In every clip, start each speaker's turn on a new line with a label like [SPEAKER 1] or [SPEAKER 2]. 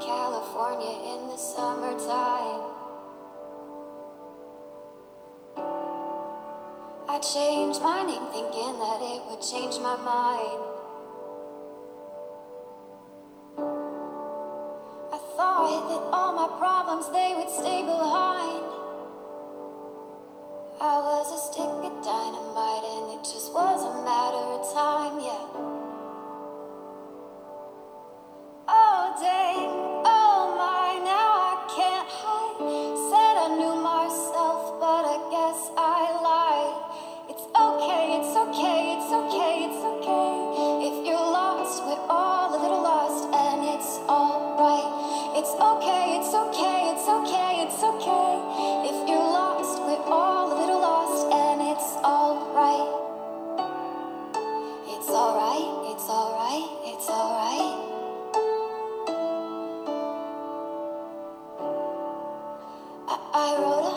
[SPEAKER 1] California in the summertime. I changed my name thinking that it would change my mind. I thought that all my problems they would stay behind. I was a stick of dynamite and it just was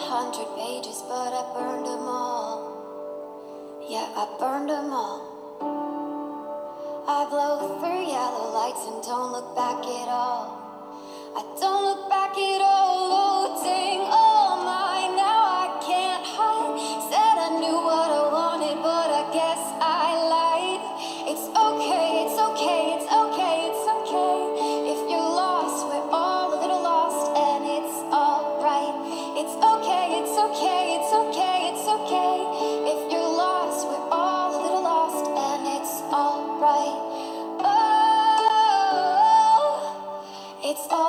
[SPEAKER 1] hundred pages, but I burned them all. Yeah, I burned them all. I blow through yellow lights and don't look back at all. I don't It's a